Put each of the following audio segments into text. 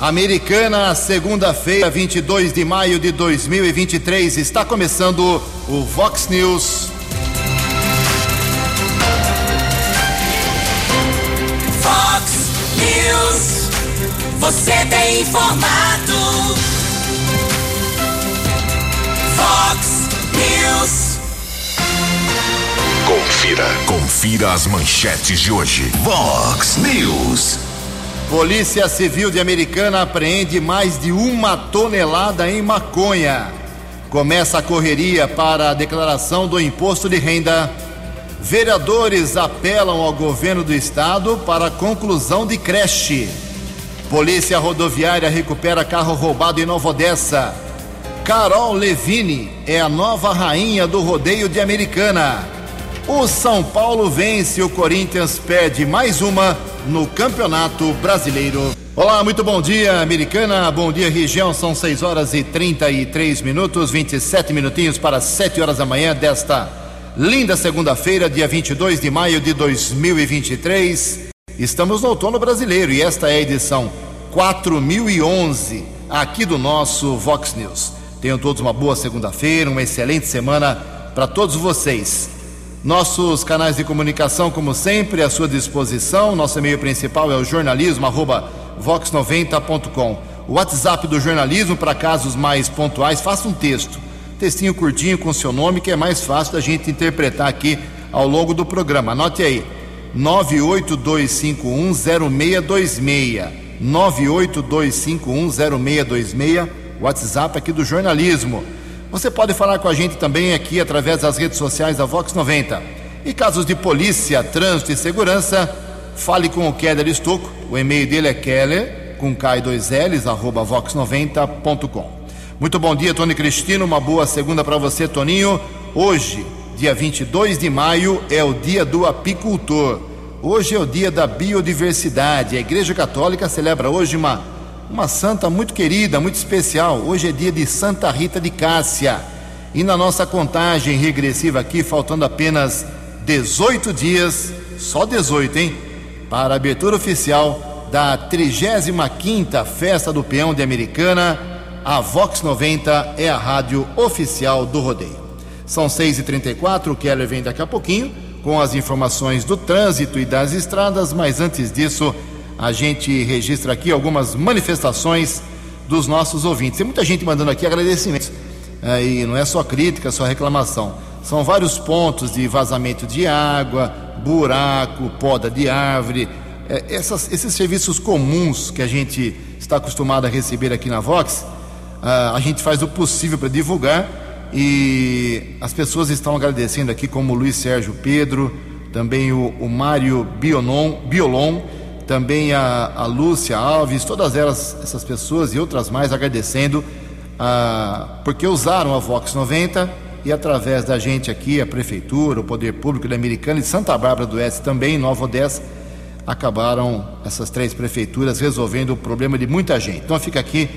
Americana, segunda-feira, 22 de maio de 2023, está começando o Vox News. Vox News, você tem informado. Vox News. Confira, confira as manchetes de hoje. Vox News. Polícia Civil de Americana apreende mais de uma tonelada em maconha. Começa a correria para a declaração do imposto de renda. Vereadores apelam ao governo do estado para a conclusão de creche. Polícia Rodoviária recupera carro roubado em Nova Odessa. Carol Levine é a nova rainha do rodeio de Americana. O São Paulo vence, o Corinthians perde mais uma no Campeonato Brasileiro. Olá, muito bom dia, Americana. Bom dia, região. São 6 horas e 33 minutos, 27 minutinhos para 7 horas da manhã desta linda segunda-feira, dia 22 de maio de 2023. Estamos no outono brasileiro e esta é a edição 4011 aqui do nosso Vox News. Tenham todos uma boa segunda-feira, uma excelente semana para todos vocês. Nossos canais de comunicação, como sempre, à sua disposição. Nosso e-mail principal é o jornalismo vox90.com. O WhatsApp do jornalismo para casos mais pontuais, faça um texto. Textinho curtinho com seu nome, que é mais fácil da gente interpretar aqui ao longo do programa. Anote aí: 982510626. 982510626, WhatsApp aqui do jornalismo. Você pode falar com a gente também aqui através das redes sociais da Vox 90. E casos de polícia, trânsito e segurança, fale com o Keller Estocco. O e-mail dele é keller, com K2Ls, arroba vox90.com. Muito bom dia, Tony Cristino. Uma boa segunda para você, Toninho. Hoje, dia 22 de maio, é o dia do apicultor. Hoje é o dia da biodiversidade. A Igreja Católica celebra hoje uma uma santa muito querida, muito especial. Hoje é dia de Santa Rita de Cássia. E na nossa contagem regressiva aqui, faltando apenas 18 dias, só 18, hein? Para a abertura oficial da 35ª Festa do Peão de Americana, a Vox 90 é a rádio oficial do rodeio. São 6h34, o Keller vem daqui a pouquinho com as informações do trânsito e das estradas, mas antes disso, a gente registra aqui algumas manifestações dos nossos ouvintes. Tem muita gente mandando aqui agradecimentos. É, e não é só crítica, só reclamação. São vários pontos de vazamento de água, buraco, poda de árvore, é, essas, esses serviços comuns que a gente está acostumado a receber aqui na Vox, a, a gente faz o possível para divulgar e as pessoas estão agradecendo aqui, como o Luiz Sérgio Pedro, também o, o Mário Bionon, Biolon também a, a Lúcia Alves, todas elas, essas pessoas e outras mais agradecendo, ah, porque usaram a Vox 90 e através da gente aqui, a Prefeitura, o Poder Público da Americana e Santa Bárbara do Oeste também, Nova Odessa, acabaram essas três prefeituras resolvendo o problema de muita gente. Então fica aqui,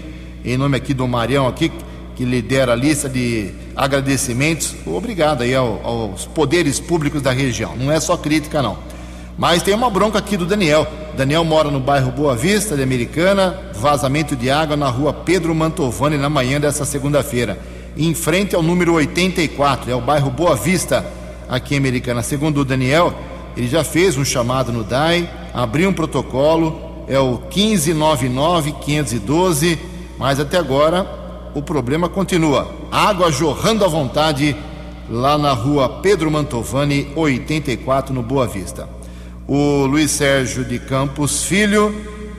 em nome aqui do Marião aqui, que lidera a lista de agradecimentos, obrigado aí ao, aos poderes públicos da região. Não é só crítica não. Mas tem uma bronca aqui do Daniel. Daniel mora no bairro Boa Vista de Americana, vazamento de água na rua Pedro Mantovani na manhã dessa segunda-feira. Em frente ao número 84, é o bairro Boa Vista, aqui em Americana. Segundo o Daniel, ele já fez um chamado no DAI, abriu um protocolo, é o 1599-512, mas até agora o problema continua. Água jorrando à vontade lá na rua Pedro Mantovani, 84, no Boa Vista. O Luiz Sérgio de Campos Filho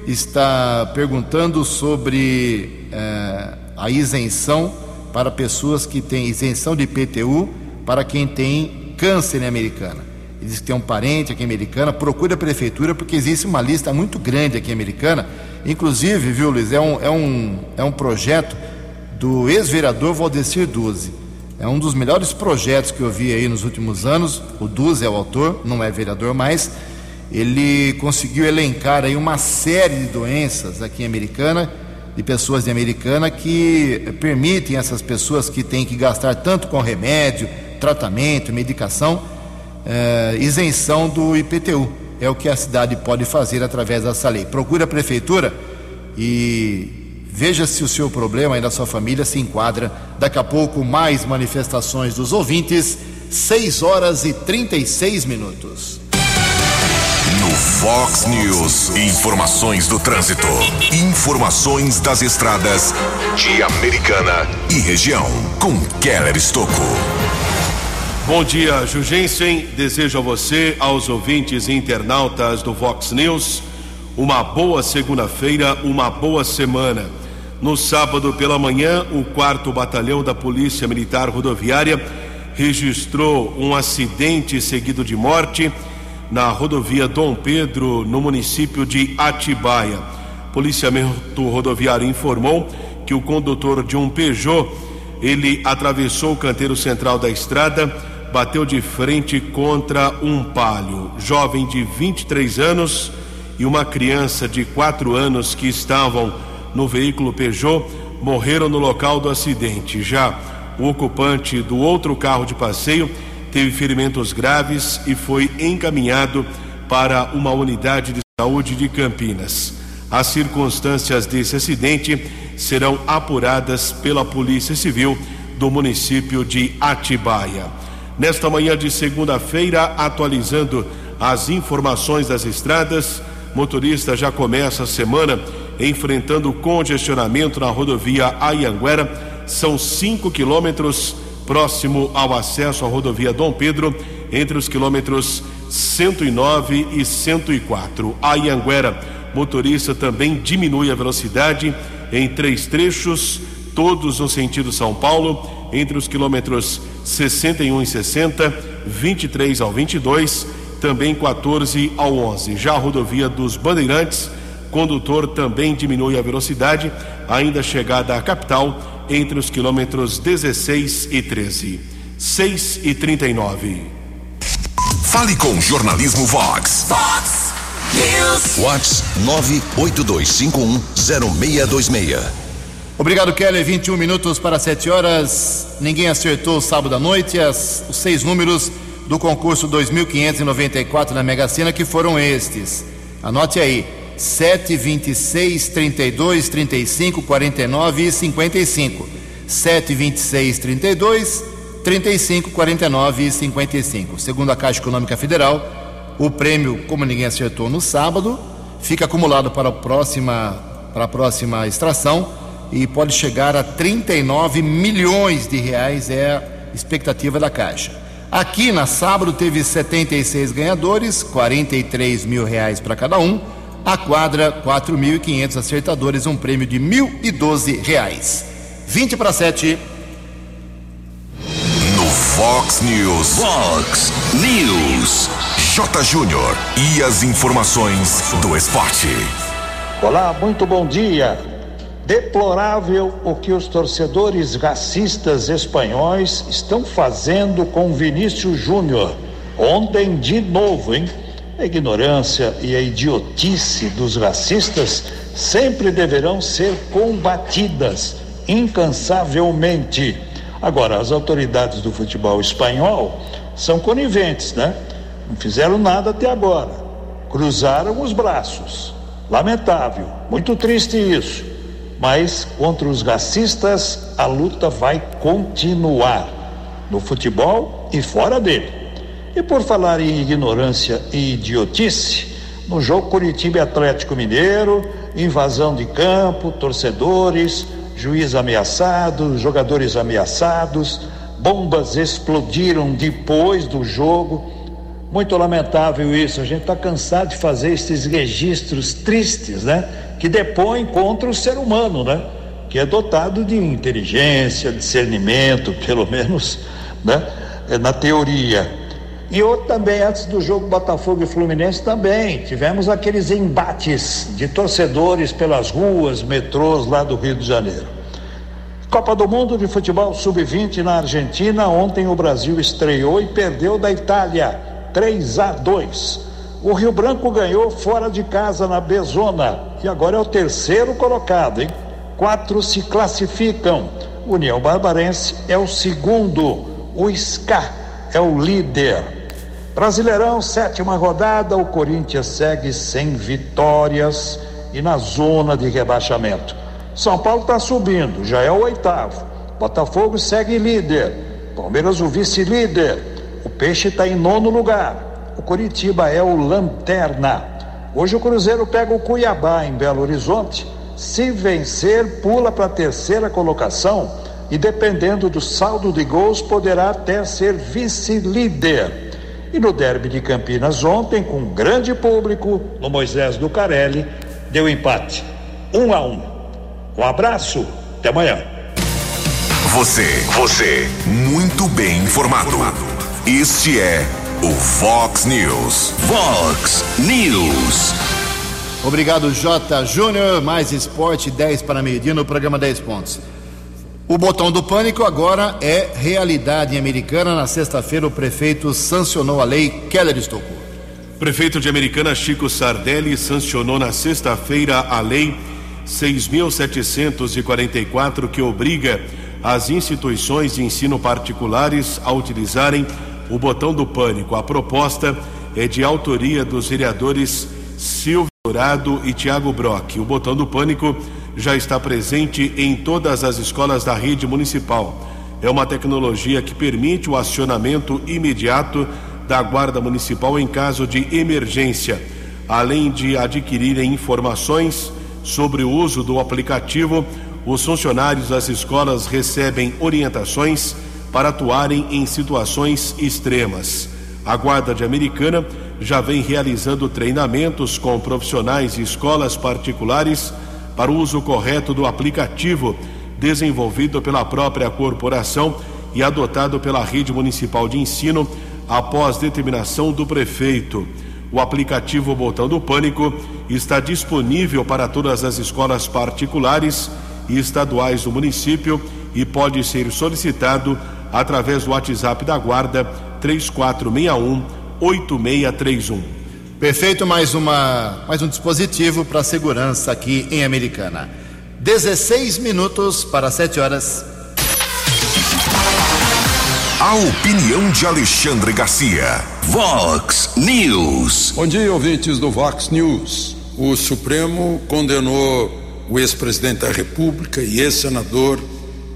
está perguntando sobre eh, a isenção para pessoas que têm isenção de IPTU para quem tem câncer em Americana. Ele diz que tem um parente aqui em Americana, procura a prefeitura porque existe uma lista muito grande aqui em Americana. Inclusive, viu, Luiz, é um, é um, é um projeto do ex-vereador Valdecir Duze. É um dos melhores projetos que eu vi aí nos últimos anos. O Duze é o autor, não é vereador mais ele conseguiu elencar aí uma série de doenças aqui em Americana, de pessoas de Americana, que permitem essas pessoas que têm que gastar tanto com remédio, tratamento, medicação, eh, isenção do IPTU. É o que a cidade pode fazer através dessa lei. Procura a prefeitura e veja se o seu problema e da sua família se enquadra. Daqui a pouco, mais manifestações dos ouvintes, 6 horas e 36 minutos. Fox News, informações do trânsito, informações das estradas de Americana e região, com Keller Estocco. Bom dia, Jugensen. Desejo a você, aos ouvintes e internautas do Vox News, uma boa segunda-feira, uma boa semana. No sábado pela manhã, o 4 Batalhão da Polícia Militar Rodoviária registrou um acidente seguido de morte na rodovia Dom Pedro, no município de Atibaia. Policiamento rodoviário informou que o condutor de um Peugeot, ele atravessou o canteiro central da estrada bateu de frente contra um palio. Jovem de 23 anos e uma criança de 4 anos que estavam no veículo Peugeot morreram no local do acidente. Já o ocupante do outro carro de passeio teve ferimentos graves e foi encaminhado para uma unidade de saúde de Campinas. As circunstâncias desse acidente serão apuradas pela Polícia Civil do município de Atibaia. Nesta manhã de segunda-feira, atualizando as informações das estradas, motorista já começa a semana enfrentando congestionamento na rodovia Ayanguera. São 5 quilômetros próximo ao acesso à rodovia Dom Pedro, entre os quilômetros 109 e 104. Ayanguera, motorista também diminui a velocidade em três trechos, todos no sentido São Paulo, entre os quilômetros 61 e 60, 23 ao 22, também 14 ao 11. Já a rodovia dos Bandeirantes, condutor também diminui a velocidade, ainda chegada à capital, entre os quilômetros 16 e 13. 6 e 39. Fale com Jornalismo Vox. Vox News. Vox 982510626. Obrigado, Kelly. 21 minutos para 7 horas. Ninguém acertou sábado à noite as, os seis números do concurso 2.594 na Mega Sena, que foram estes. Anote aí: 7, 26, 32, 35, 49 e 55. 7, 26, 32, 35, 49 e 55. Segundo a Caixa Econômica Federal, o prêmio, como ninguém acertou no sábado, fica acumulado para a próxima, para a próxima extração e pode chegar a 39 milhões de reais, é a expectativa da Caixa. Aqui na sábado teve 76 ganhadores, 43 mil reais para cada um. A quadra, 4.500 acertadores, um prêmio de 1.012 reais. 20 para 7. No Fox News. Fox News. J. Júnior. E as informações do esporte. Olá, muito bom dia. Deplorável o que os torcedores racistas espanhóis estão fazendo com Vinícius Júnior. Ontem, de novo, hein? A ignorância e a idiotice dos racistas sempre deverão ser combatidas incansavelmente. Agora, as autoridades do futebol espanhol são coniventes, né? Não fizeram nada até agora. Cruzaram os braços. Lamentável, muito triste isso mas contra os racistas a luta vai continuar no futebol e fora dele. E por falar em ignorância e idiotice, no jogo Curitiba Atlético Mineiro, invasão de campo, torcedores, juiz ameaçado, jogadores ameaçados, bombas explodiram depois do jogo. Muito lamentável isso. A gente está cansado de fazer esses registros tristes, né? que depõe contra o ser humano, né? Que é dotado de inteligência, discernimento, pelo menos, né? É, na teoria. E outro também, antes do jogo Botafogo e Fluminense, também tivemos aqueles embates de torcedores pelas ruas, metrôs lá do Rio de Janeiro. Copa do Mundo de Futebol Sub-20 na Argentina. Ontem o Brasil estreou e perdeu da Itália 3 a 2. O Rio Branco ganhou fora de casa na Bezona e agora é o terceiro colocado, hein? Quatro se classificam. União Barbarense é o segundo. O SCA é o líder. Brasileirão, sétima rodada. O Corinthians segue sem vitórias e na zona de rebaixamento. São Paulo está subindo, já é o oitavo. Botafogo segue líder. Palmeiras o vice-líder. O Peixe está em nono lugar. O Curitiba é o lanterna. Hoje o Cruzeiro pega o Cuiabá em Belo Horizonte. Se vencer, pula para a terceira colocação e, dependendo do saldo de gols, poderá até ser vice-líder. E no derby de Campinas ontem, com um grande público, no Moisés do Carelli, deu empate. Um a um. Um abraço, até amanhã. Você, você, muito bem informado. Este é o Fox News. Fox News. Obrigado, J. Júnior. Mais esporte, 10 para meio-dia no programa 10 pontos. O botão do pânico agora é realidade Americana. Na sexta-feira, o prefeito sancionou a lei Keller Estocou. Prefeito de Americana Chico Sardelli sancionou na sexta-feira a lei 6.744 que obriga as instituições de ensino particulares a utilizarem o botão do pânico. A proposta é de autoria dos vereadores Silvio Dourado e Tiago Brock. O botão do pânico já está presente em todas as escolas da rede municipal. É uma tecnologia que permite o acionamento imediato da Guarda Municipal em caso de emergência, além de adquirirem informações sobre o uso do aplicativo. Os funcionários das escolas recebem orientações para atuarem em situações extremas. A Guarda de Americana já vem realizando treinamentos com profissionais de escolas particulares para o uso correto do aplicativo desenvolvido pela própria corporação e adotado pela rede municipal de ensino após determinação do prefeito. O aplicativo Botão do Pânico está disponível para todas as escolas particulares e estaduais do município e pode ser solicitado através do WhatsApp da Guarda 3461 8631. Perfeito, mais, uma, mais um dispositivo para segurança aqui em Americana. 16 minutos para 7 horas. A opinião de Alexandre Garcia. Vox News. Bom dia, ouvintes do Vox News. O Supremo condenou o ex-presidente da República e ex-senador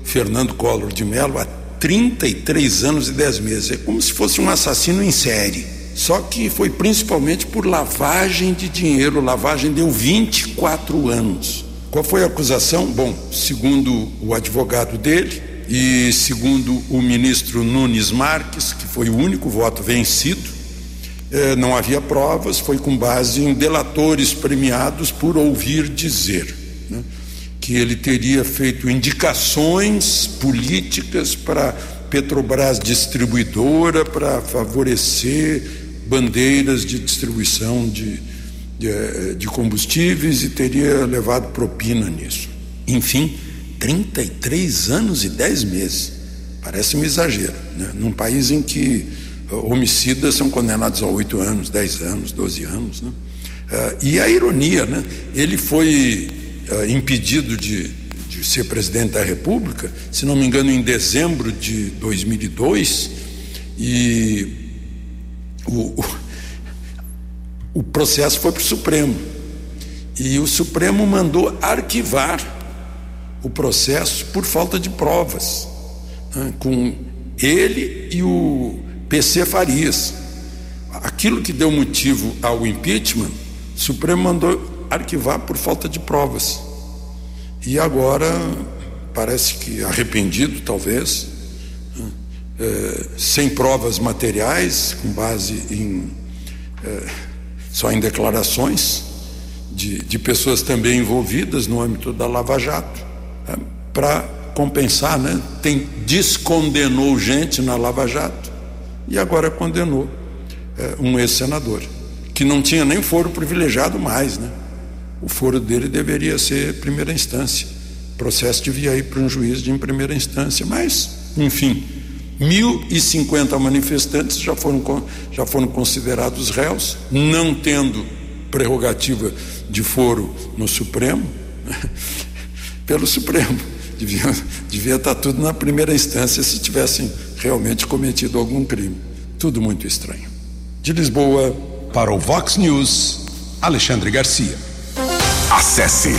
Fernando Collor de Mello a 33 anos e 10 meses. É como se fosse um assassino em série. Só que foi principalmente por lavagem de dinheiro. Lavagem deu 24 anos. Qual foi a acusação? Bom, segundo o advogado dele e segundo o ministro Nunes Marques, que foi o único voto vencido, eh, não havia provas, foi com base em delatores premiados por ouvir dizer. Né, que ele teria feito indicações políticas para Petrobras distribuidora para favorecer bandeiras de distribuição de, de, eh, de combustíveis e teria levado propina nisso. Enfim, 33 anos e 10 meses. Parece um exagero, né? num país em que eh, homicidas são condenados a 8 anos, 10 anos, 12 anos. Né? Uh, e a ironia, né? ele foi impedido de, de ser presidente da República, se não me engano, em dezembro de 2002, e o, o, processo foi para o Supremo. E o Supremo mandou arquivar o processo por falta de provas, né, com ele e o PC Farias. Aquilo que deu motivo ao impeachment, o Supremo mandou arquivar por falta de provas. E agora, parece que arrependido, talvez, eh, sem provas materiais, com base em eh, só em declarações de, de pessoas também envolvidas no âmbito da Lava Jato, né, para compensar, né? Tem descondenou gente na Lava Jato e agora condenou eh, um ex-senador que não tinha nem foro privilegiado mais, né? O foro dele deveria ser primeira instância. O processo devia ir para um juiz de primeira instância, mas, enfim, 1.050 manifestantes já foram, já foram considerados réus, não tendo prerrogativa de foro no Supremo, pelo Supremo. Devia, devia estar tudo na primeira instância se tivessem realmente cometido algum crime. Tudo muito estranho. De Lisboa, para o Vox News, Alexandre Garcia. Acesse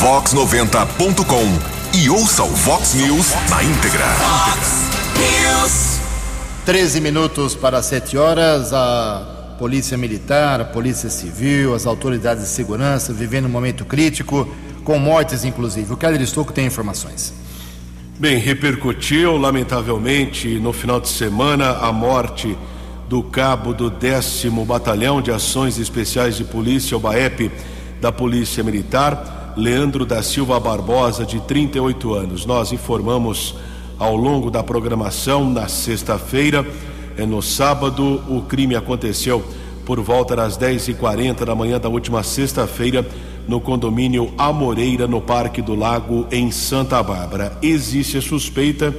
vox90.com e ouça o Vox News na íntegra. Vox News. 13 minutos para 7 horas. A Polícia Militar, a Polícia Civil, as autoridades de segurança vivendo um momento crítico, com mortes inclusive. O Keller Estouco tem informações. Bem, repercutiu lamentavelmente no final de semana a morte do cabo do 10 Batalhão de Ações Especiais de Polícia, o BAEP, da Polícia Militar, Leandro da Silva Barbosa, de 38 anos. Nós informamos ao longo da programação na sexta-feira. É no sábado, o crime aconteceu por volta das 10h40 da manhã da última sexta-feira no condomínio Amoreira, no Parque do Lago, em Santa Bárbara. Existe a suspeita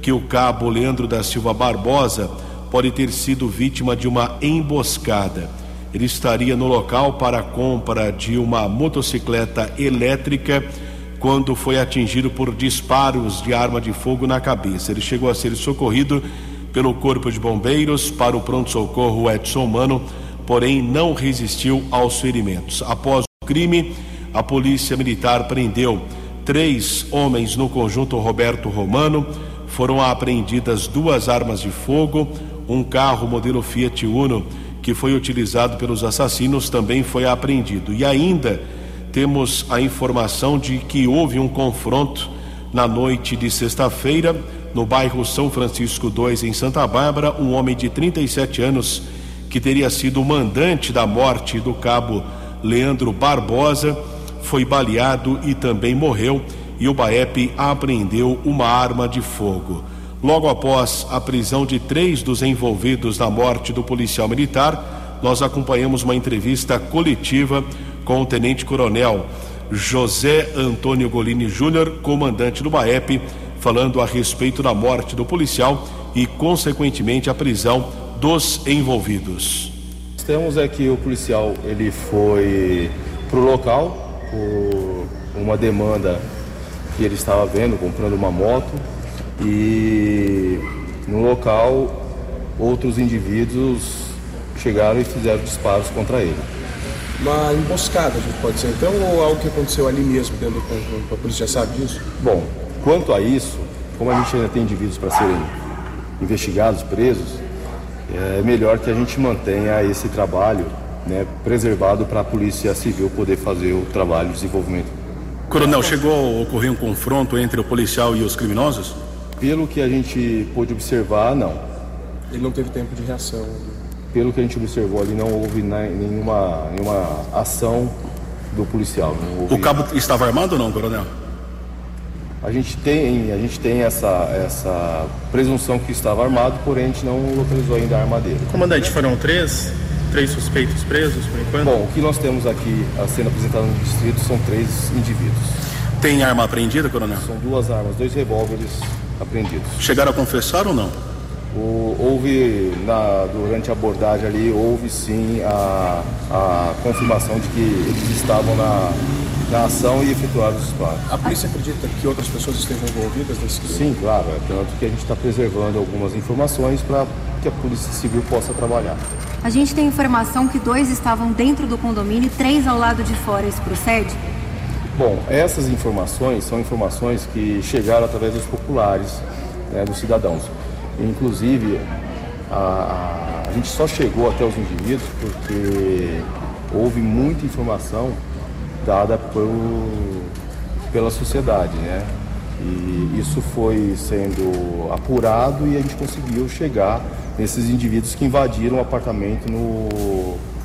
que o cabo Leandro da Silva Barbosa pode ter sido vítima de uma emboscada. Ele estaria no local para a compra de uma motocicleta elétrica quando foi atingido por disparos de arma de fogo na cabeça. Ele chegou a ser socorrido pelo Corpo de Bombeiros para o pronto-socorro Edson Mano, porém não resistiu aos ferimentos. Após o crime, a Polícia Militar prendeu três homens no conjunto Roberto Romano. Foram apreendidas duas armas de fogo, um carro modelo Fiat Uno que foi utilizado pelos assassinos também foi apreendido. E ainda temos a informação de que houve um confronto na noite de sexta-feira no bairro São Francisco 2 em Santa Bárbara, um homem de 37 anos que teria sido o mandante da morte do cabo Leandro Barbosa foi baleado e também morreu e o BAEP apreendeu uma arma de fogo. Logo após a prisão de três dos envolvidos na morte do policial militar, nós acompanhamos uma entrevista coletiva com o tenente-coronel José Antônio Golini Júnior, comandante do BAEP, falando a respeito da morte do policial e, consequentemente, a prisão dos envolvidos. Temos é que o policial ele foi para o local por uma demanda que ele estava vendo, comprando uma moto e no local outros indivíduos chegaram e fizeram disparos contra ele. Uma emboscada, a gente pode ser então, ou algo que aconteceu ali mesmo dentro do conjunto? A polícia já sabe disso? Bom, quanto a isso, como a gente ainda tem indivíduos para serem investigados, presos, é melhor que a gente mantenha esse trabalho né, preservado para a Polícia Civil poder fazer o trabalho de desenvolvimento. Coronel, chegou a ocorrer um confronto entre o policial e os criminosos? Pelo que a gente pôde observar, não. Ele não teve tempo de reação. Pelo que a gente observou ali, não houve nenhuma, nenhuma ação do policial. O cabo estava armado ou não, coronel? A gente tem, a gente tem essa, essa presunção que estava armado, porém a gente não localizou ainda a arma dele. Comandante, foram três, três suspeitos presos por enquanto? Bom, o que nós temos aqui a sendo apresentado no distrito são três indivíduos. Tem arma apreendida, coronel? São duas armas, dois revólveres apreendidos. Chegaram a confessar ou não? O, houve, na, durante a abordagem ali, houve sim a, a confirmação de que eles estavam na, na ação e efetuaram os disparos. A polícia acredita que outras pessoas estejam envolvidas nesse crime? Sim, claro. É tanto que a gente está preservando algumas informações para que a Polícia Civil possa trabalhar. A gente tem informação que dois estavam dentro do condomínio e três ao lado de fora. Isso procede? Bom, essas informações são informações que chegaram através dos populares, né, dos cidadãos. Inclusive, a, a, a, gente só chegou até os indivíduos porque houve muita informação dada por, pela sociedade, né? E isso foi sendo apurado e a gente conseguiu chegar nesses indivíduos que invadiram o apartamento no,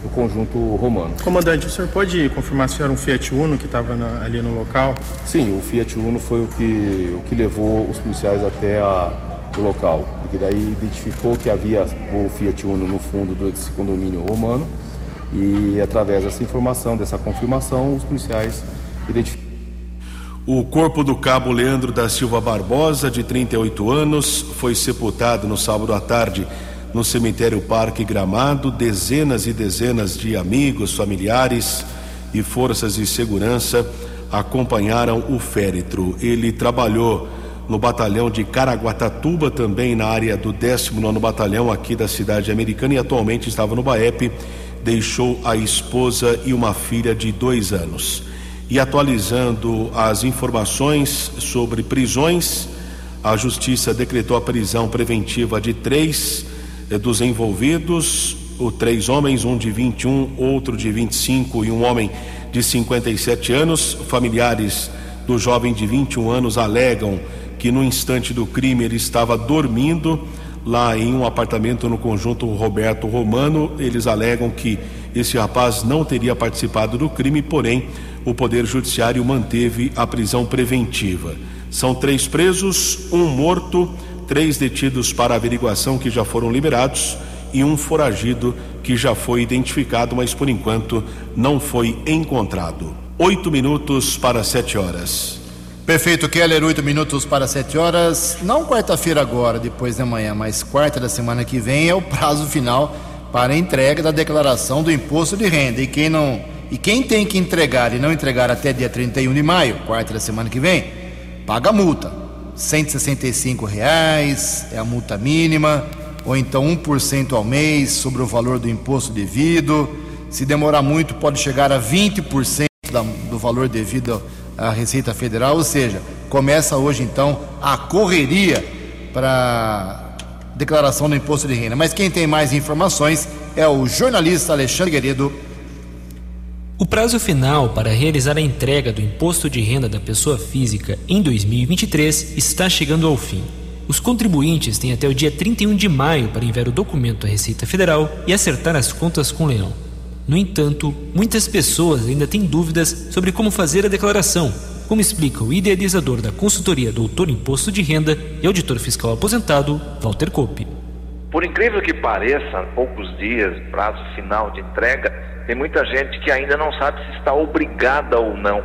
no conjunto romano. Comandante, o senhor pode confirmar se era um Fiat Uno que estava ali no local? Sim, o Fiat Uno foi o que, o que levou os policiais até a, local, porque daí identificou que havia o Fiat Uno no fundo desse condomínio romano e através dessa informação, dessa confirmação, os policiais identificaram. O corpo do cabo Leandro da Silva Barbosa, de 38 anos, foi sepultado no sábado à tarde no cemitério Parque Gramado. Dezenas e dezenas de amigos, familiares e forças de segurança acompanharam o féretro. Ele trabalhou no batalhão de Caraguatatuba, também na área do 19 Batalhão aqui da cidade americana e atualmente estava no BAEP. Deixou a esposa e uma filha de dois anos. E atualizando as informações sobre prisões, a Justiça decretou a prisão preventiva de três eh, dos envolvidos, o três homens, um de 21, outro de 25 e um homem de 57 anos. Familiares do jovem de 21 anos alegam que no instante do crime ele estava dormindo lá em um apartamento no conjunto Roberto Romano. Eles alegam que esse rapaz não teria participado do crime, porém o Poder Judiciário manteve a prisão preventiva. São três presos, um morto, três detidos para averiguação que já foram liberados e um foragido que já foi identificado, mas por enquanto não foi encontrado. Oito minutos para sete horas. Perfeito, Keller, oito minutos para sete horas. Não quarta-feira agora, depois da manhã, mas quarta da semana que vem é o prazo final para a entrega da declaração do imposto de renda. E quem não e quem tem que entregar e não entregar até dia 31 de maio, quarta da semana que vem, paga multa. 165 reais é a multa mínima, ou então 1% ao mês sobre o valor do imposto devido. Se demorar muito, pode chegar a 20% da, do valor devido à Receita Federal, ou seja, começa hoje então a correria para declaração do imposto de renda. Mas quem tem mais informações é o jornalista Alexandre Guerreiro o prazo final para realizar a entrega do imposto de renda da pessoa física em 2023 está chegando ao fim. Os contribuintes têm até o dia 31 de maio para enviar o documento à Receita Federal e acertar as contas com o leão. No entanto, muitas pessoas ainda têm dúvidas sobre como fazer a declaração, como explica o idealizador da consultoria Doutor Imposto de Renda e auditor fiscal aposentado, Walter Kopp. Por incrível que pareça, poucos dias, prazo final de entrega, tem muita gente que ainda não sabe se está obrigada ou não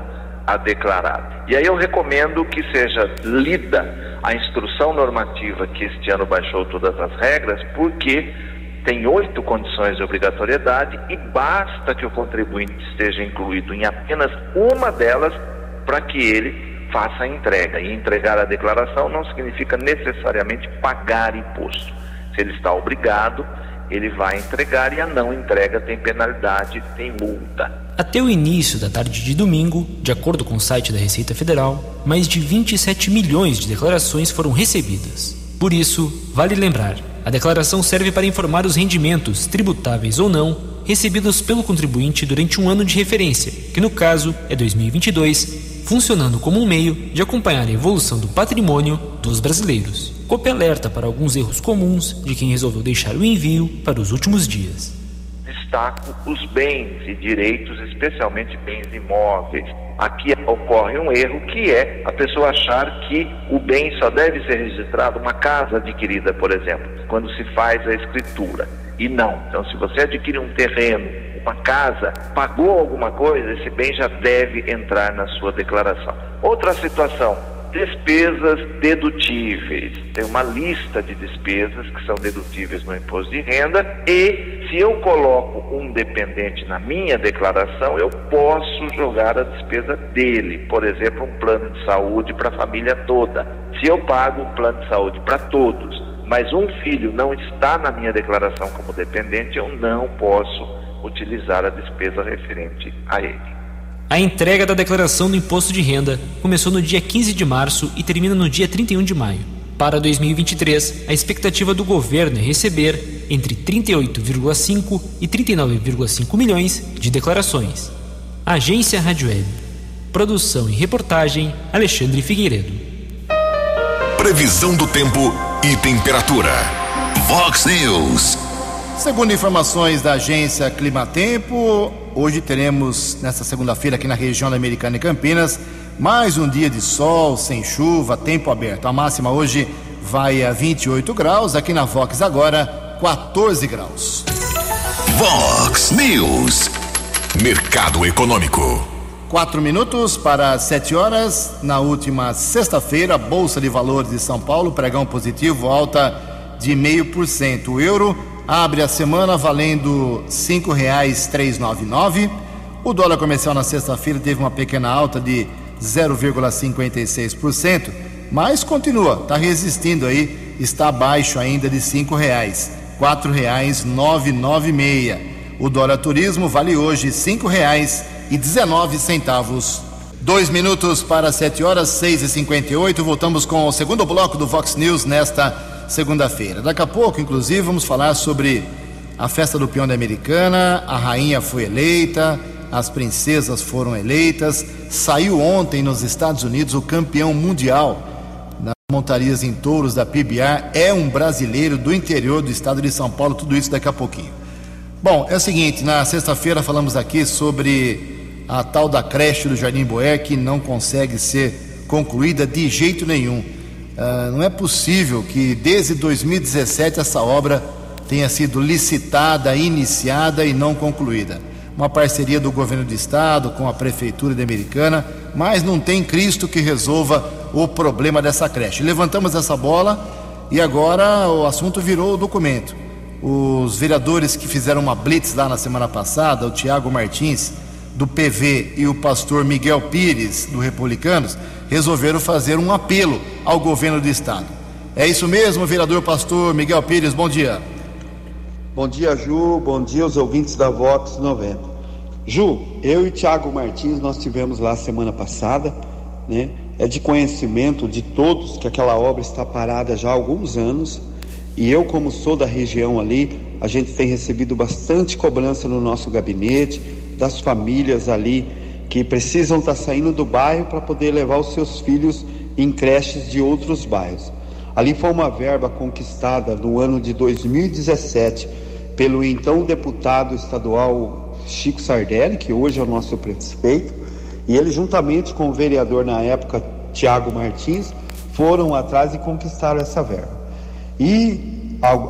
a declarar. E aí eu recomendo que seja lida a instrução normativa que este ano baixou todas as regras, porque tem oito condições de obrigatoriedade e basta que o contribuinte esteja incluído em apenas uma delas para que ele faça a entrega. E entregar a declaração não significa necessariamente pagar imposto. Se ele está obrigado, ele vai entregar e a não entrega tem penalidade, tem multa. Até o início da tarde de domingo, de acordo com o site da Receita Federal, mais de 27 milhões de declarações foram recebidas. Por isso, vale lembrar: a declaração serve para informar os rendimentos, tributáveis ou não, recebidos pelo contribuinte durante um ano de referência, que no caso é 2022, funcionando como um meio de acompanhar a evolução do patrimônio dos brasileiros. Cope alerta para alguns erros comuns de quem resolveu deixar o envio para os últimos dias. Destaco os bens e direitos, especialmente bens imóveis. Aqui ocorre um erro que é a pessoa achar que o bem só deve ser registrado uma casa adquirida, por exemplo, quando se faz a escritura. E não. Então, se você adquire um terreno, uma casa, pagou alguma coisa, esse bem já deve entrar na sua declaração. Outra situação, Despesas dedutíveis. Tem uma lista de despesas que são dedutíveis no imposto de renda e se eu coloco um dependente na minha declaração, eu posso jogar a despesa dele. Por exemplo, um plano de saúde para a família toda. Se eu pago um plano de saúde para todos, mas um filho não está na minha declaração como dependente, eu não posso utilizar a despesa referente a ele. A entrega da declaração do imposto de renda começou no dia 15 de março e termina no dia 31 de maio. Para 2023, a expectativa do governo é receber entre 38,5 e 39,5 milhões de declarações. Agência Rádio Web. Produção e reportagem Alexandre Figueiredo. Previsão do tempo e temperatura. Vox News. Segundo informações da agência Climatempo, hoje teremos, nesta segunda-feira, aqui na região da Americana e Campinas, mais um dia de sol, sem chuva, tempo aberto. A máxima hoje vai a 28 graus, aqui na Vox agora, 14 graus. Vox News. Mercado Econômico. Quatro minutos para sete horas. Na última sexta-feira, Bolsa de Valores de São Paulo, pregão positivo, alta de meio por cento. O euro abre a semana valendo R$ 5,399. O dólar comercial na sexta-feira teve uma pequena alta de 0,56%, mas continua, está resistindo aí, está abaixo ainda de R$ 5,00, R$ 4,996. O dólar turismo vale hoje R$ 5,19. Dois minutos para sete horas, seis e cinquenta e oito. Voltamos com o segundo bloco do Vox News nesta segunda-feira. Daqui a pouco, inclusive, vamos falar sobre a festa do peão da Americana. A rainha foi eleita, as princesas foram eleitas. Saiu ontem nos Estados Unidos o campeão mundial nas montarias em touros da PBR. É um brasileiro do interior do estado de São Paulo. Tudo isso daqui a pouquinho. Bom, é o seguinte: na sexta-feira falamos aqui sobre a tal da creche do Jardim Boé que não consegue ser concluída de jeito nenhum. Uh, não é possível que desde 2017 essa obra tenha sido licitada, iniciada e não concluída. Uma parceria do governo do estado com a prefeitura de Americana, mas não tem Cristo que resolva o problema dessa creche. Levantamos essa bola e agora o assunto virou o documento. Os vereadores que fizeram uma blitz lá na semana passada, o Tiago Martins, do PV e o pastor Miguel Pires, do Republicanos, resolveram fazer um apelo ao governo do estado. É isso mesmo, vereador pastor Miguel Pires, bom dia. Bom dia, Ju, bom dia aos ouvintes da Vox 90. Ju, eu e Tiago Martins, nós tivemos lá semana passada, né? É de conhecimento de todos que aquela obra está parada já há alguns anos. E eu, como sou da região ali, a gente tem recebido bastante cobrança no nosso gabinete, das famílias ali que precisam estar tá saindo do bairro para poder levar os seus filhos em creches de outros bairros. Ali foi uma verba conquistada no ano de 2017 pelo então deputado estadual Chico Sardelli, que hoje é o nosso prefeito, e ele juntamente com o vereador na época Tiago Martins foram atrás e conquistaram essa verba. E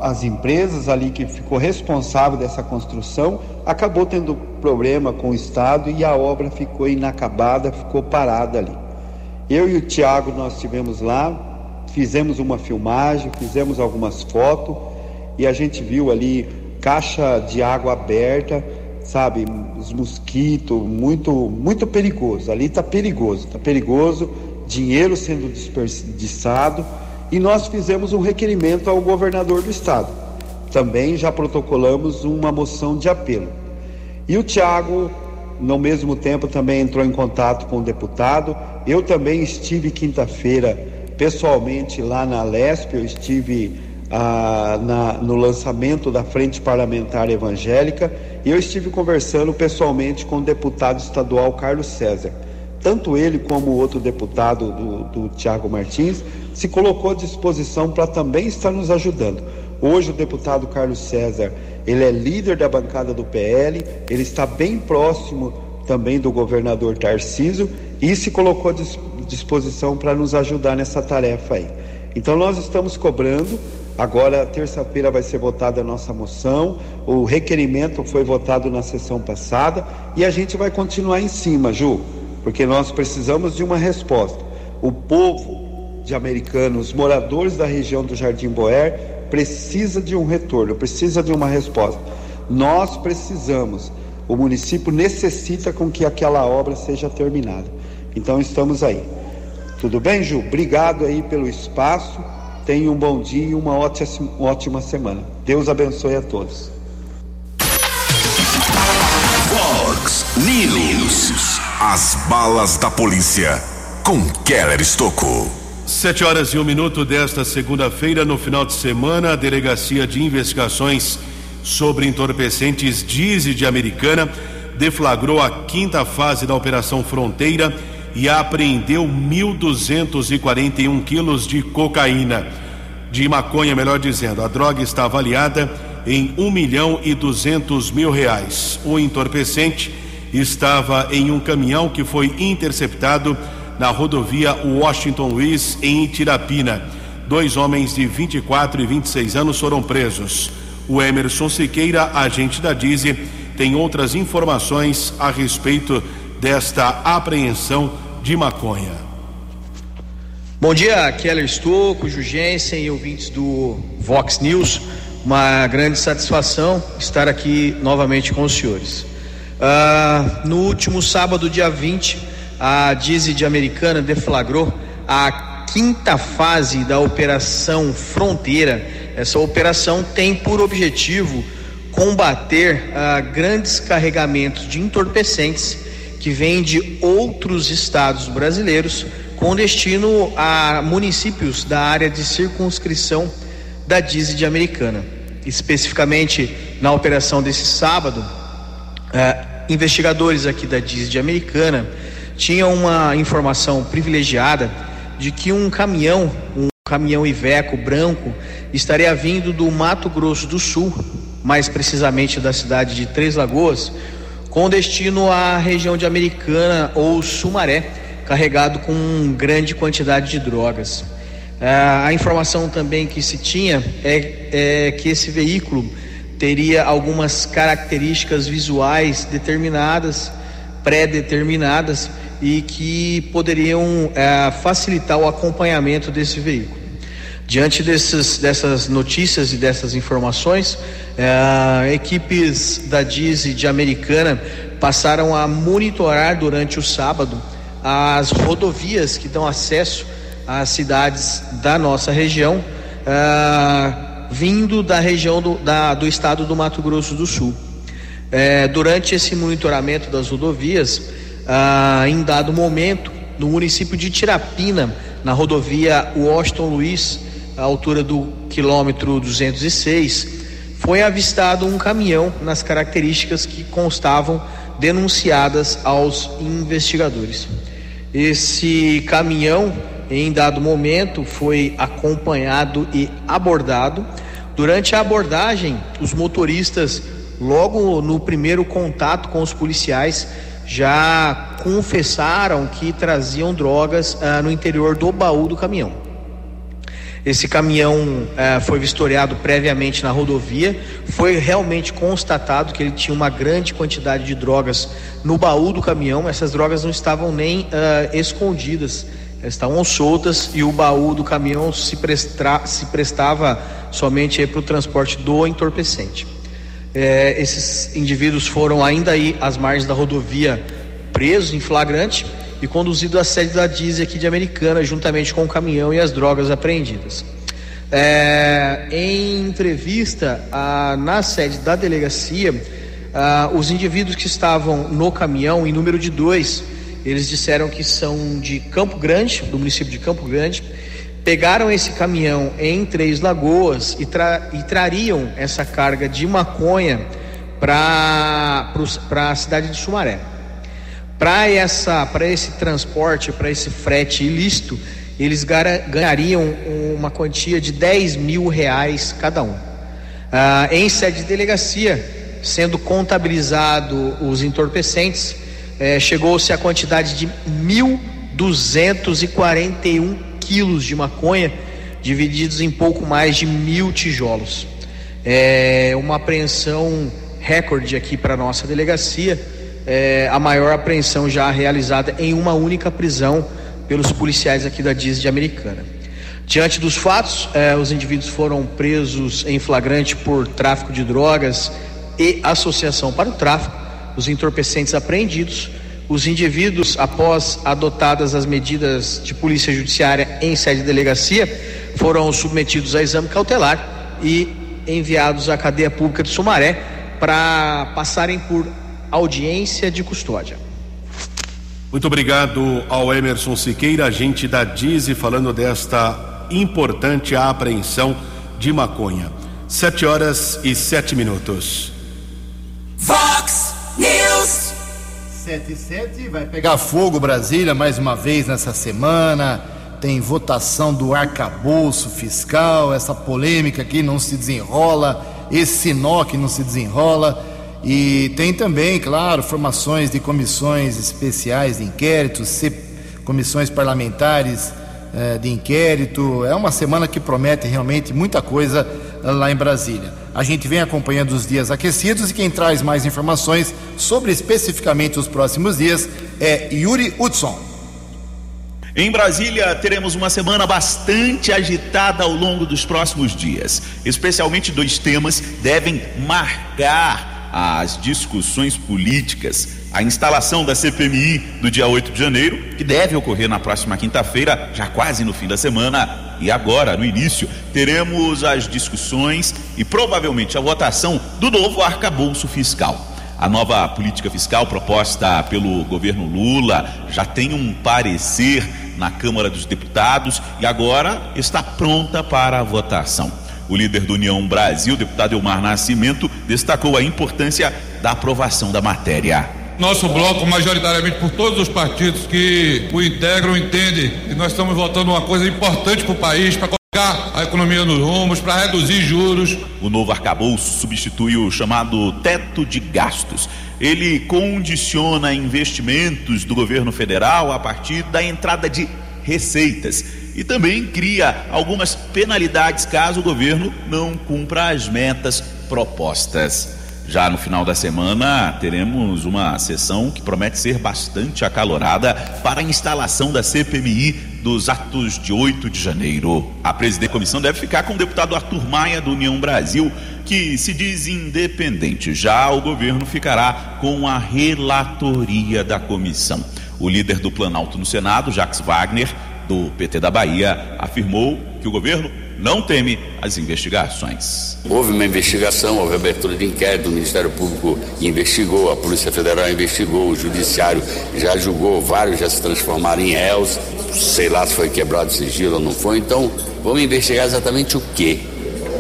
as empresas ali que ficou responsável dessa construção acabou tendo problema com o Estado e a obra ficou inacabada, ficou parada ali. Eu e o Tiago nós estivemos lá, fizemos uma filmagem, fizemos algumas fotos e a gente viu ali caixa de água aberta, sabe, os mosquitos, muito muito perigoso. Ali está perigoso, está perigoso, dinheiro sendo desperdiçado e nós fizemos um requerimento ao governador do estado. Também já protocolamos uma moção de apelo. E o Tiago, no mesmo tempo, também entrou em contato com o deputado. Eu também estive quinta-feira pessoalmente lá na Lesp, eu estive ah, na, no lançamento da Frente Parlamentar Evangélica e eu estive conversando pessoalmente com o deputado estadual Carlos César tanto ele como o outro deputado do, do Tiago Martins, se colocou à disposição para também estar nos ajudando. Hoje o deputado Carlos César, ele é líder da bancada do PL, ele está bem próximo também do governador Tarciso e se colocou à disposição para nos ajudar nessa tarefa aí. Então nós estamos cobrando, agora terça-feira vai ser votada a nossa moção, o requerimento foi votado na sessão passada e a gente vai continuar em cima, Ju porque nós precisamos de uma resposta. O povo de americanos, os moradores da região do Jardim Boer, precisa de um retorno, precisa de uma resposta. Nós precisamos, o município necessita com que aquela obra seja terminada. Então estamos aí. Tudo bem, Ju? Obrigado aí pelo espaço. Tenha um bom dia e uma ótima, ótima semana. Deus abençoe a todos. As balas da polícia com Keller Estocou. Sete horas e um minuto desta segunda-feira, no final de semana, a Delegacia de Investigações sobre Entorpecentes Dize de Americana deflagrou a quinta fase da Operação Fronteira e apreendeu 1.241 quilos de cocaína, de maconha, melhor dizendo. A droga está avaliada em um milhão e duzentos mil reais. O entorpecente estava em um caminhão que foi interceptado na rodovia Washington Luiz, em Itirapina. Dois homens de 24 e 26 anos foram presos. O Emerson Siqueira, agente da Dize, tem outras informações a respeito desta apreensão de maconha. Bom dia, Keller Estocco, Jugensen e ouvintes do Vox News. Uma grande satisfação estar aqui novamente com os senhores. Uh, no último sábado, dia 20, a Dize de Americana deflagrou a quinta fase da Operação Fronteira. Essa operação tem por objetivo combater uh, grandes carregamentos de entorpecentes que vêm de outros estados brasileiros com destino a municípios da área de circunscrição da DISE de Americana. Especificamente na operação desse sábado, eh, investigadores aqui da DISE de Americana tinham uma informação privilegiada de que um caminhão, um caminhão Iveco branco, estaria vindo do Mato Grosso do Sul, mais precisamente da cidade de Três Lagoas, com destino à região de Americana ou Sumaré, carregado com grande quantidade de drogas. Ah, a informação também que se tinha é, é que esse veículo teria algumas características visuais determinadas, pré-determinadas e que poderiam é, facilitar o acompanhamento desse veículo. Diante desses, dessas notícias e dessas informações, é, equipes da DISE de Americana passaram a monitorar durante o sábado as rodovias que dão acesso às cidades da nossa região, é, vindo da região do, da, do estado do Mato Grosso do Sul. É, durante esse monitoramento das rodovias, ah, em dado momento, no município de Tirapina, na rodovia Washington Luiz, à altura do quilômetro 206, foi avistado um caminhão nas características que constavam denunciadas aos investigadores. Esse caminhão, em dado momento, foi acompanhado e abordado. Durante a abordagem, os motoristas, logo no primeiro contato com os policiais, já confessaram que traziam drogas ah, no interior do baú do caminhão. Esse caminhão ah, foi vistoriado previamente na rodovia, foi realmente constatado que ele tinha uma grande quantidade de drogas no baú do caminhão. Essas drogas não estavam nem ah, escondidas, estavam soltas e o baú do caminhão se, prestra, se prestava somente para o transporte do entorpecente. É, esses indivíduos foram ainda aí às margens da rodovia presos em flagrante e conduzidos à sede da DISE aqui de Americana, juntamente com o caminhão e as drogas apreendidas. É, em entrevista a, na sede da delegacia, a, os indivíduos que estavam no caminhão, em número de dois, eles disseram que são de Campo Grande, do município de Campo Grande, pegaram esse caminhão em Três Lagoas e, tra e trariam essa carga de maconha para a cidade de Sumaré. Para esse transporte, para esse frete ilícito, eles ganhariam uma quantia de 10 mil reais cada um. Ah, em sede de delegacia, sendo contabilizado os entorpecentes, eh, chegou-se a quantidade de 1.241 quilos de maconha, divididos em pouco mais de mil tijolos. É uma apreensão recorde aqui para nossa delegacia, é a maior apreensão já realizada em uma única prisão pelos policiais aqui da DIS de Americana. Diante dos fatos, eh, os indivíduos foram presos em flagrante por tráfico de drogas e associação para o tráfico. Os entorpecentes apreendidos os indivíduos, após adotadas as medidas de polícia judiciária em sede de delegacia, foram submetidos a exame cautelar e enviados à cadeia pública de Sumaré para passarem por audiência de custódia. Muito obrigado ao Emerson Siqueira, agente da DIZE, falando desta importante apreensão de maconha. Sete horas e sete minutos. Fox News. 77 vai pegar fogo Brasília mais uma vez nessa semana. Tem votação do arcabouço fiscal, essa polêmica que não se desenrola, esse nó que não se desenrola. E tem também, claro, formações de comissões especiais de inquéritos, comissões parlamentares eh, de inquérito. É uma semana que promete realmente muita coisa lá em Brasília. A gente vem acompanhando os dias aquecidos e quem traz mais informações sobre especificamente os próximos dias é Yuri Hudson. Em Brasília, teremos uma semana bastante agitada ao longo dos próximos dias. Especialmente dois temas devem marcar as discussões políticas. A instalação da CPMI do dia 8 de janeiro, que deve ocorrer na próxima quinta-feira, já quase no fim da semana, e agora, no início, teremos as discussões e provavelmente a votação do novo arcabouço fiscal. A nova política fiscal proposta pelo governo Lula já tem um parecer na Câmara dos Deputados e agora está pronta para a votação. O líder do União Brasil, deputado Elmar Nascimento, destacou a importância da aprovação da matéria. Nosso bloco, majoritariamente por todos os partidos que o integram, entende que nós estamos votando uma coisa importante para o país, para colocar a economia nos rumos, para reduzir juros. O novo arcabouço substitui o chamado teto de gastos. Ele condiciona investimentos do governo federal a partir da entrada de receitas e também cria algumas penalidades caso o governo não cumpra as metas propostas. Já no final da semana, teremos uma sessão que promete ser bastante acalorada para a instalação da CPMI dos atos de 8 de janeiro. A presidente da comissão deve ficar com o deputado Arthur Maia, do União Brasil, que se diz independente. Já o governo ficará com a relatoria da comissão. O líder do Planalto no Senado, Jacques Wagner, do PT da Bahia, afirmou que o governo não teme as investigações. Houve uma investigação, houve abertura de inquérito, o Ministério Público investigou, a Polícia Federal investigou, o Judiciário já julgou, vários já se transformaram em réus, sei lá se foi quebrado sigilo ou não foi, então vamos investigar exatamente o que,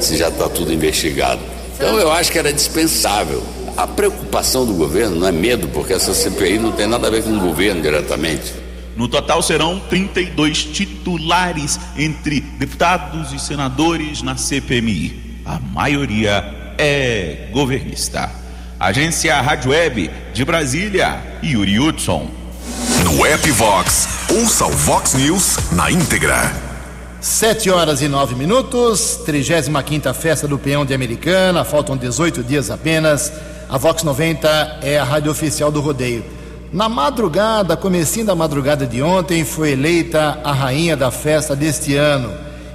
se já está tudo investigado. Então eu acho que era dispensável. A preocupação do governo não é medo, porque essa CPI não tem nada a ver com o governo diretamente. No total serão 32 titulares entre deputados e senadores na CPMI. A maioria é governista. Agência Rádio Web de Brasília, Yuri Hudson. No app Vox, ouça o Vox News na íntegra. Sete horas e nove minutos, 35 Festa do Peão de Americana, faltam 18 dias apenas. A Vox 90 é a rádio oficial do rodeio. Na madrugada, comecinho da madrugada de ontem, foi eleita a rainha da festa deste ano.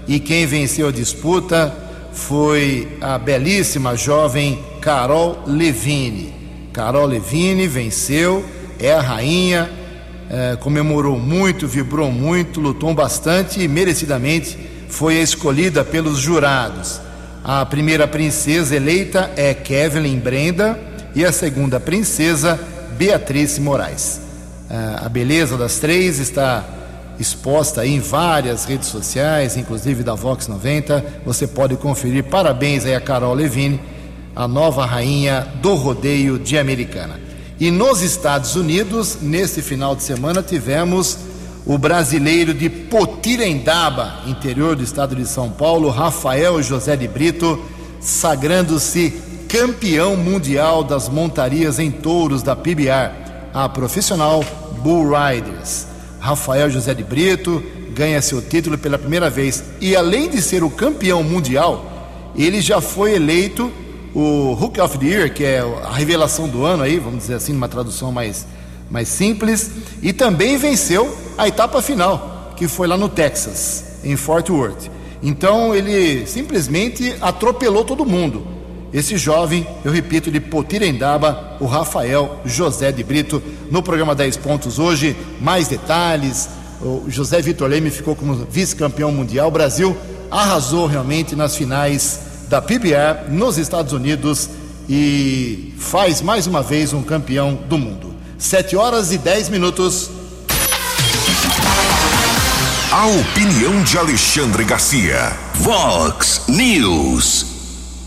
E quem venceu a disputa foi a belíssima jovem Carol Levine. Carol Levine venceu, é a rainha, é, comemorou muito, vibrou muito, lutou bastante e merecidamente foi escolhida pelos jurados. A primeira princesa eleita é Kevin Brenda e a segunda princesa Beatriz Moraes. Ah, a beleza das três está exposta em várias redes sociais, inclusive da Vox 90. Você pode conferir. Parabéns aí a Carol Levine, a nova rainha do rodeio de Americana. E nos Estados Unidos, neste final de semana, tivemos o brasileiro de Potirendaba, interior do estado de São Paulo, Rafael José de Brito, sagrando-se campeão mundial das montarias em touros da PBR, a profissional Bull Riders. Rafael José de Brito ganha seu título pela primeira vez e além de ser o campeão mundial, ele já foi eleito o Hook of the Year, que é a revelação do ano aí, vamos dizer assim, numa tradução mais mais simples, e também venceu a etapa final, que foi lá no Texas, em Fort Worth. Então ele simplesmente atropelou todo mundo esse jovem, eu repito, de Potirendaba, o Rafael José de Brito, no programa 10 Pontos hoje. Mais detalhes. O José Vitor Leme ficou como vice-campeão mundial. O Brasil arrasou realmente nas finais da PBR nos Estados Unidos e faz mais uma vez um campeão do mundo. 7 horas e 10 minutos. A opinião de Alexandre Garcia. Vox News.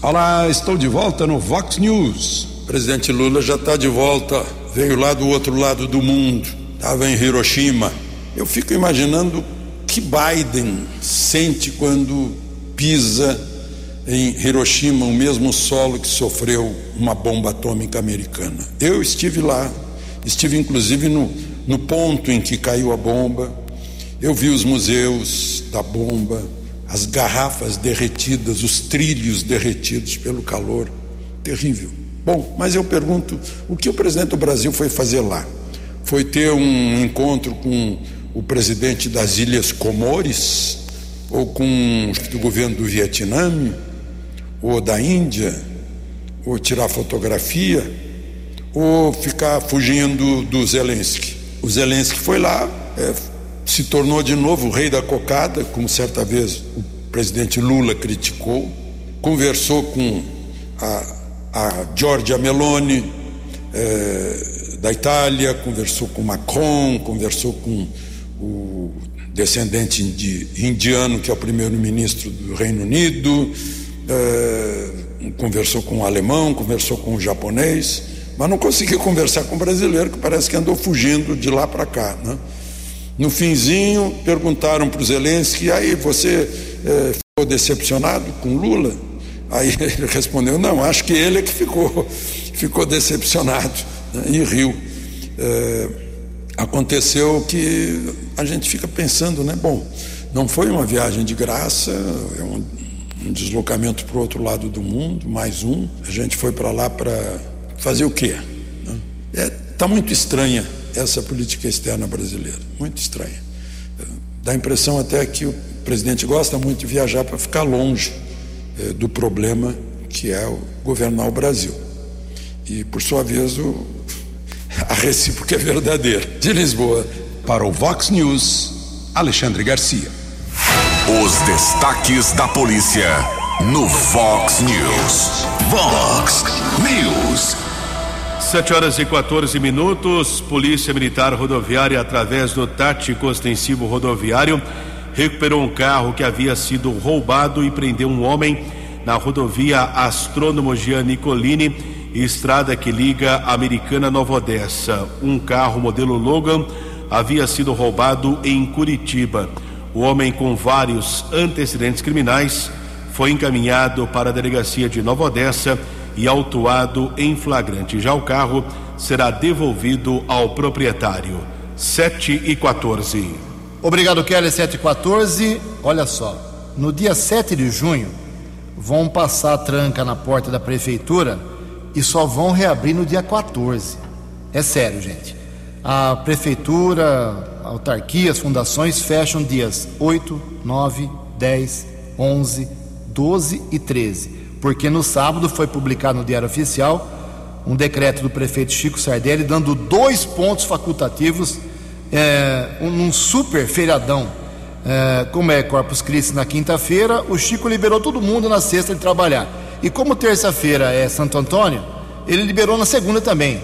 Olá, estou de volta no Vox News. Presidente Lula já está de volta, veio lá do outro lado do mundo, estava em Hiroshima. Eu fico imaginando que Biden sente quando pisa em Hiroshima, o mesmo solo que sofreu uma bomba atômica americana. Eu estive lá, estive inclusive no, no ponto em que caiu a bomba, eu vi os museus da bomba, as garrafas derretidas, os trilhos derretidos pelo calor. Terrível. Bom, mas eu pergunto: o que o presidente do Brasil foi fazer lá? Foi ter um encontro com o presidente das Ilhas Comores? Ou com o governo do Vietnã? Ou da Índia? Ou tirar fotografia? Ou ficar fugindo do Zelensky? O Zelensky foi lá, é, se tornou de novo o rei da cocada, como certa vez o presidente Lula criticou, conversou com a, a Giorgia Meloni, é, da Itália, conversou com Macron, conversou com o descendente de indiano, que é o primeiro-ministro do Reino Unido, é, conversou com o alemão, conversou com o japonês, mas não conseguiu conversar com o brasileiro, que parece que andou fugindo de lá para cá. Né? No finzinho, perguntaram para o Zelensky, aí você é, ficou decepcionado com Lula? Aí ele respondeu, não, acho que ele é que ficou, ficou decepcionado né? e riu. É, aconteceu que a gente fica pensando, né? Bom, não foi uma viagem de graça, é um, um deslocamento para o outro lado do mundo, mais um. A gente foi para lá para fazer o quê? Está né? é, tá muito estranha essa política externa brasileira, muito estranha. Dá a impressão até que o presidente gosta muito de viajar para ficar longe é, do problema que é o governar o Brasil. E, por sua vez, o, a recíproca é verdadeira. De Lisboa. Para o Vox News, Alexandre Garcia. Os destaques da polícia no Vox News. Vox News. 7 horas e 14 minutos. Polícia Militar Rodoviária, através do tático ostensivo rodoviário, recuperou um carro que havia sido roubado e prendeu um homem na rodovia Astrônomo Gian Nicolini, estrada que liga Americana Nova Odessa. Um carro modelo Logan havia sido roubado em Curitiba. O homem com vários antecedentes criminais foi encaminhado para a delegacia de Nova Odessa e autuado em flagrante. Já o carro será devolvido ao proprietário. 7 e 14. Obrigado, Kelly. 7 e 14. Olha só, no dia 7 de junho, vão passar a tranca na porta da prefeitura e só vão reabrir no dia 14. É sério, gente. A prefeitura, a autarquia, as fundações fecham dias 8, 9, 10, 11, 12 e 13, porque no sábado foi publicado no Diário Oficial um decreto do prefeito Chico Sardelli dando dois pontos facultativos é, um, super feriadão. É, como é Corpus Christi na quinta-feira, o Chico liberou todo mundo na sexta de trabalhar. E como terça-feira é Santo Antônio, ele liberou na segunda também.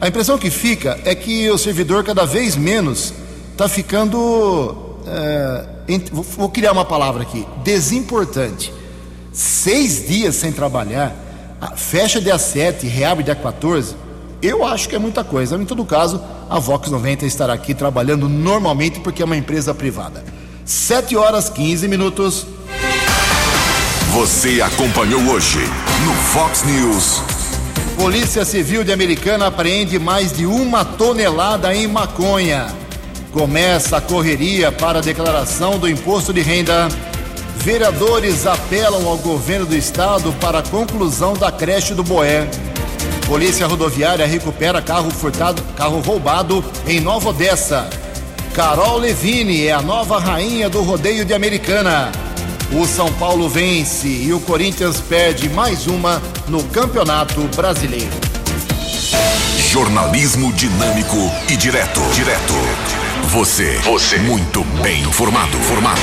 A impressão que fica é que o servidor cada vez menos está ficando. É, vou criar uma palavra aqui: desimportante. Seis dias sem trabalhar, fecha dia 7, reabre dia 14. Eu acho que é muita coisa. Em todo caso, a Vox 90 estará aqui trabalhando normalmente porque é uma empresa privada. 7 horas 15 minutos. Você acompanhou hoje no Fox News. Polícia Civil de Americana apreende mais de uma tonelada em maconha. Começa a correria para a declaração do imposto de renda. Vereadores apelam ao governo do estado para a conclusão da creche do Boé. Polícia Rodoviária recupera carro furtado, carro roubado em Nova Odessa. Carol Levine é a nova rainha do rodeio de Americana. O São Paulo vence e o Corinthians perde mais uma no Campeonato Brasileiro. Jornalismo dinâmico e direto. Direto. Você. Você. Muito bem informado. Formado.